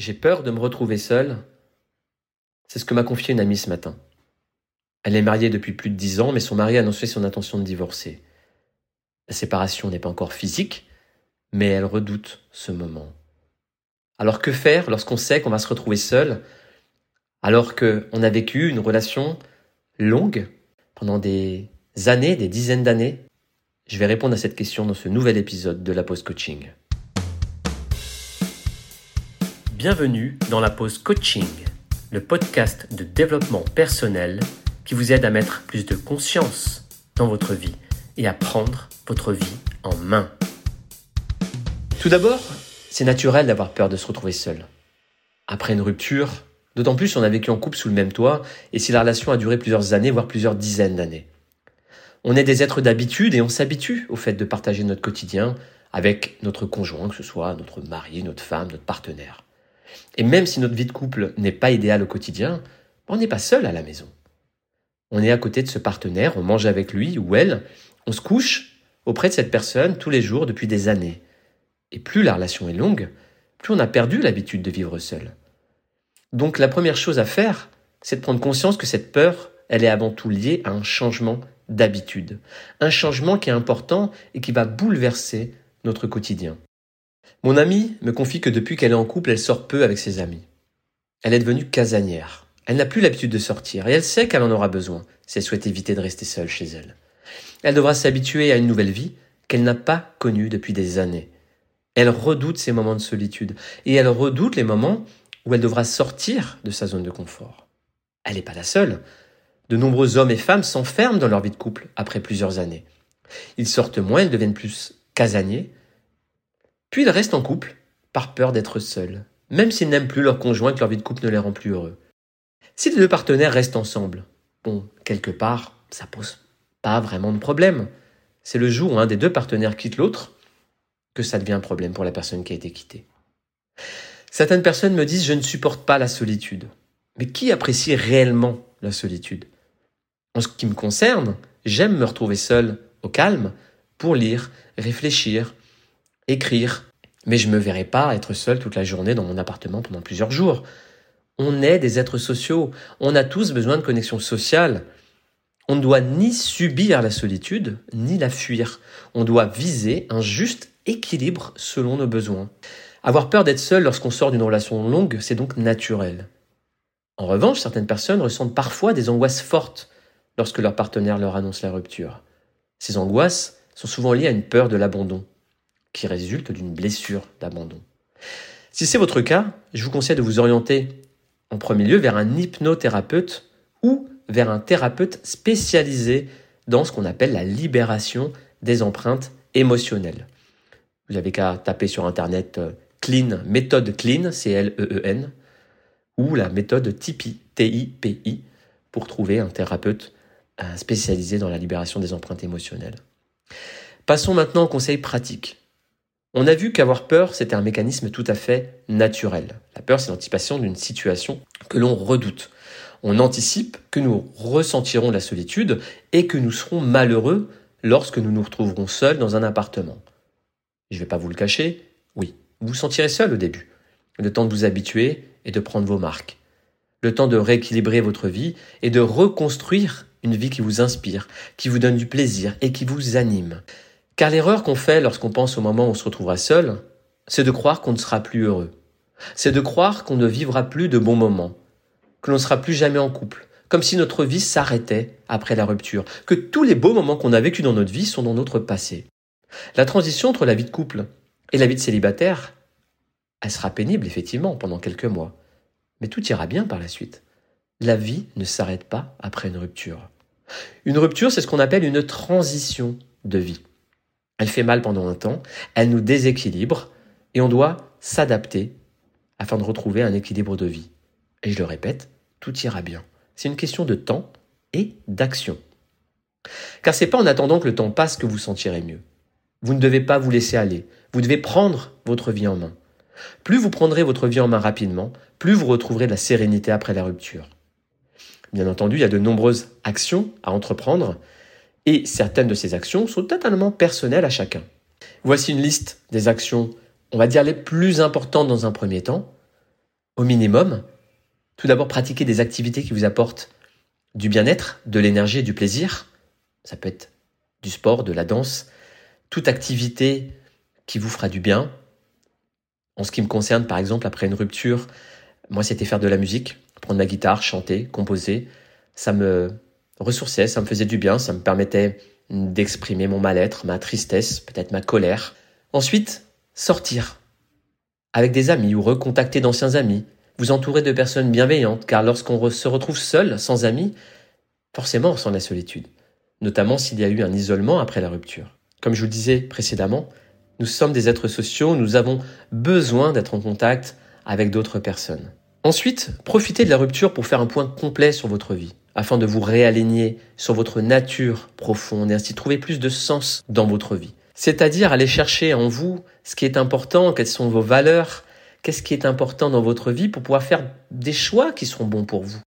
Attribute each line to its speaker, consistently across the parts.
Speaker 1: J'ai peur de me retrouver seule. C'est ce que m'a confié une amie ce matin. Elle est mariée depuis plus de dix ans, mais son mari a annoncé son intention de divorcer. La séparation n'est pas encore physique, mais elle redoute ce moment. Alors que faire lorsqu'on sait qu'on va se retrouver seul, alors qu'on a vécu une relation longue pendant des années, des dizaines d'années? Je vais répondre à cette question dans ce nouvel épisode de la pause coaching. Bienvenue dans la pause coaching, le podcast de développement personnel qui vous aide à mettre plus de conscience dans votre vie et à prendre votre vie en main. Tout d'abord, c'est naturel d'avoir peur de se retrouver seul. Après une rupture, d'autant plus si on a vécu en couple sous le même toit et si la relation a duré plusieurs années, voire plusieurs dizaines d'années. On est des êtres d'habitude et on s'habitue au fait de partager notre quotidien avec notre conjoint, que ce soit notre mari, notre femme, notre partenaire. Et même si notre vie de couple n'est pas idéale au quotidien, on n'est pas seul à la maison. On est à côté de ce partenaire, on mange avec lui ou elle, on se couche auprès de cette personne tous les jours depuis des années. Et plus la relation est longue, plus on a perdu l'habitude de vivre seul. Donc la première chose à faire, c'est de prendre conscience que cette peur, elle est avant tout liée à un changement d'habitude. Un changement qui est important et qui va bouleverser notre quotidien. Mon amie me confie que depuis qu'elle est en couple, elle sort peu avec ses amis. Elle est devenue casanière. Elle n'a plus l'habitude de sortir et elle sait qu'elle en aura besoin si elle souhaite éviter de rester seule chez elle. Elle devra s'habituer à une nouvelle vie qu'elle n'a pas connue depuis des années. Elle redoute ces moments de solitude et elle redoute les moments où elle devra sortir de sa zone de confort. Elle n'est pas la seule. De nombreux hommes et femmes s'enferment dans leur vie de couple après plusieurs années. Ils sortent moins, ils deviennent plus casaniers, puis ils restent en couple par peur d'être seuls, même s'ils n'aiment plus leur conjoint que leur vie de couple ne les rend plus heureux. Si les deux partenaires restent ensemble, bon, quelque part, ça pose pas vraiment de problème. C'est le jour où un des deux partenaires quitte l'autre que ça devient un problème pour la personne qui a été quittée. Certaines personnes me disent je ne supporte pas la solitude. Mais qui apprécie réellement la solitude? En ce qui me concerne, j'aime me retrouver seul au calme pour lire, réfléchir, écrire, mais je me verrai pas être seul toute la journée dans mon appartement pendant plusieurs jours. On est des êtres sociaux, on a tous besoin de connexion sociale. On ne doit ni subir la solitude, ni la fuir. On doit viser un juste équilibre selon nos besoins. Avoir peur d'être seul lorsqu'on sort d'une relation longue, c'est donc naturel. En revanche, certaines personnes ressentent parfois des angoisses fortes lorsque leur partenaire leur annonce la rupture. Ces angoisses sont souvent liées à une peur de l'abandon, qui résulte d'une blessure d'abandon. Si c'est votre cas, je vous conseille de vous orienter en premier lieu vers un hypnothérapeute ou vers un thérapeute spécialisé dans ce qu'on appelle la libération des empreintes émotionnelles. Vous n'avez qu'à taper sur Internet euh, Clean, méthode Clean, C-L-E-E-N, ou la méthode TIPI, T-I-P-I, pour trouver un thérapeute euh, spécialisé dans la libération des empreintes émotionnelles. Passons maintenant au conseil pratique. On a vu qu'avoir peur, c'était un mécanisme tout à fait naturel. La peur, c'est l'anticipation d'une situation que l'on redoute. On anticipe que nous ressentirons la solitude et que nous serons malheureux lorsque nous nous retrouverons seuls dans un appartement. Je ne vais pas vous le cacher, oui, vous vous sentirez seul au début. Le temps de vous habituer et de prendre vos marques. Le temps de rééquilibrer votre vie et de reconstruire une vie qui vous inspire, qui vous donne du plaisir et qui vous anime. Car l'erreur qu'on fait lorsqu'on pense au moment où on se retrouvera seul, c'est de croire qu'on ne sera plus heureux. C'est de croire qu'on ne vivra plus de bons moments, que l'on ne sera plus jamais en couple, comme si notre vie s'arrêtait après la rupture, que tous les beaux moments qu'on a vécus dans notre vie sont dans notre passé. La transition entre la vie de couple et la vie de célibataire, elle sera pénible effectivement pendant quelques mois, mais tout ira bien par la suite. La vie ne s'arrête pas après une rupture. Une rupture, c'est ce qu'on appelle une transition de vie. Elle fait mal pendant un temps, elle nous déséquilibre et on doit s'adapter afin de retrouver un équilibre de vie. Et je le répète, tout ira bien. C'est une question de temps et d'action. Car c'est pas en attendant que le temps passe que vous sentirez mieux. Vous ne devez pas vous laisser aller. Vous devez prendre votre vie en main. Plus vous prendrez votre vie en main rapidement, plus vous retrouverez la sérénité après la rupture. Bien entendu, il y a de nombreuses actions à entreprendre et certaines de ces actions sont totalement personnelles à chacun. Voici une liste des actions, on va dire les plus importantes dans un premier temps, au minimum. Tout d'abord, pratiquez des activités qui vous apportent du bien-être, de l'énergie et du plaisir. Ça peut être du sport, de la danse, toute activité qui vous fera du bien. En ce qui me concerne, par exemple, après une rupture, moi, c'était faire de la musique, prendre ma guitare, chanter, composer. Ça me ressourçait, ça me faisait du bien, ça me permettait d'exprimer mon mal-être, ma tristesse, peut-être ma colère. Ensuite, sortir avec des amis ou recontacter d'anciens amis, vous entourer de personnes bienveillantes, car lorsqu'on se retrouve seul, sans amis, forcément on sent la solitude, notamment s'il y a eu un isolement après la rupture. Comme je vous le disais précédemment, nous sommes des êtres sociaux, nous avons besoin d'être en contact avec d'autres personnes. Ensuite, profitez de la rupture pour faire un point complet sur votre vie, afin de vous réaligner sur votre nature profonde et ainsi trouver plus de sens dans votre vie. C'est-à-dire aller chercher en vous ce qui est important, quelles sont vos valeurs, qu'est-ce qui est important dans votre vie pour pouvoir faire des choix qui seront bons pour vous.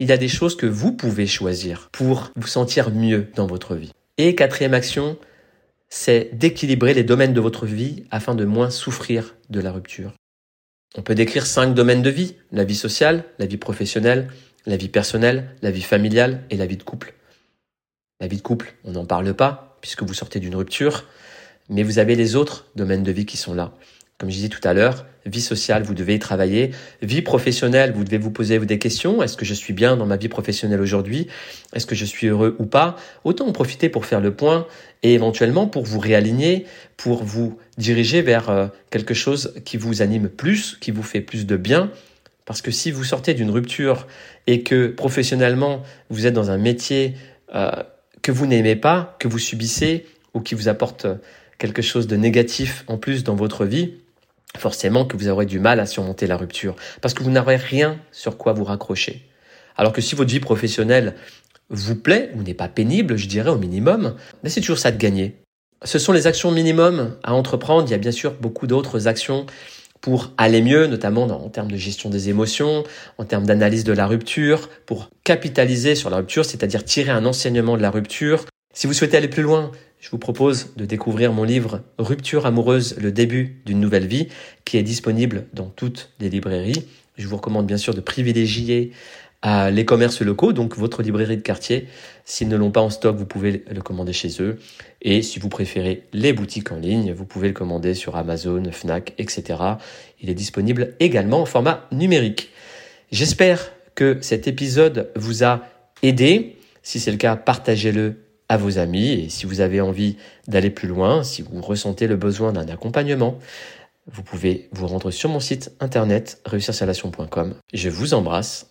Speaker 1: Il y a des choses que vous pouvez choisir pour vous sentir mieux dans votre vie. Et quatrième action, c'est d'équilibrer les domaines de votre vie afin de moins souffrir de la rupture. On peut décrire cinq domaines de vie, la vie sociale, la vie professionnelle, la vie personnelle, la vie familiale et la vie de couple. La vie de couple, on n'en parle pas puisque vous sortez d'une rupture, mais vous avez les autres domaines de vie qui sont là. Comme je disais tout à l'heure, vie sociale, vous devez y travailler. Vie professionnelle, vous devez vous poser des questions. Est-ce que je suis bien dans ma vie professionnelle aujourd'hui? Est-ce que je suis heureux ou pas? Autant en profiter pour faire le point et éventuellement pour vous réaligner, pour vous diriger vers euh, quelque chose qui vous anime plus, qui vous fait plus de bien. Parce que si vous sortez d'une rupture et que professionnellement vous êtes dans un métier euh, que vous n'aimez pas, que vous subissez ou qui vous apporte quelque chose de négatif en plus dans votre vie, forcément que vous aurez du mal à surmonter la rupture, parce que vous n'aurez rien sur quoi vous raccrocher. Alors que si votre vie professionnelle vous plaît, ou n'est pas pénible, je dirais au minimum, mais c'est toujours ça de gagner. Ce sont les actions minimum à entreprendre. Il y a bien sûr beaucoup d'autres actions pour aller mieux, notamment en termes de gestion des émotions, en termes d'analyse de la rupture, pour capitaliser sur la rupture, c'est-à-dire tirer un enseignement de la rupture. Si vous souhaitez aller plus loin, je vous propose de découvrir mon livre Rupture amoureuse, le début d'une nouvelle vie, qui est disponible dans toutes les librairies. Je vous recommande bien sûr de privilégier les commerces locaux, donc votre librairie de quartier. S'ils ne l'ont pas en stock, vous pouvez le commander chez eux. Et si vous préférez les boutiques en ligne, vous pouvez le commander sur Amazon, Fnac, etc. Il est disponible également en format numérique. J'espère que cet épisode vous a aidé. Si c'est le cas, partagez-le à vos amis et si vous avez envie d'aller plus loin, si vous ressentez le besoin d'un accompagnement, vous pouvez vous rendre sur mon site internet réussirsalation.com. Je vous embrasse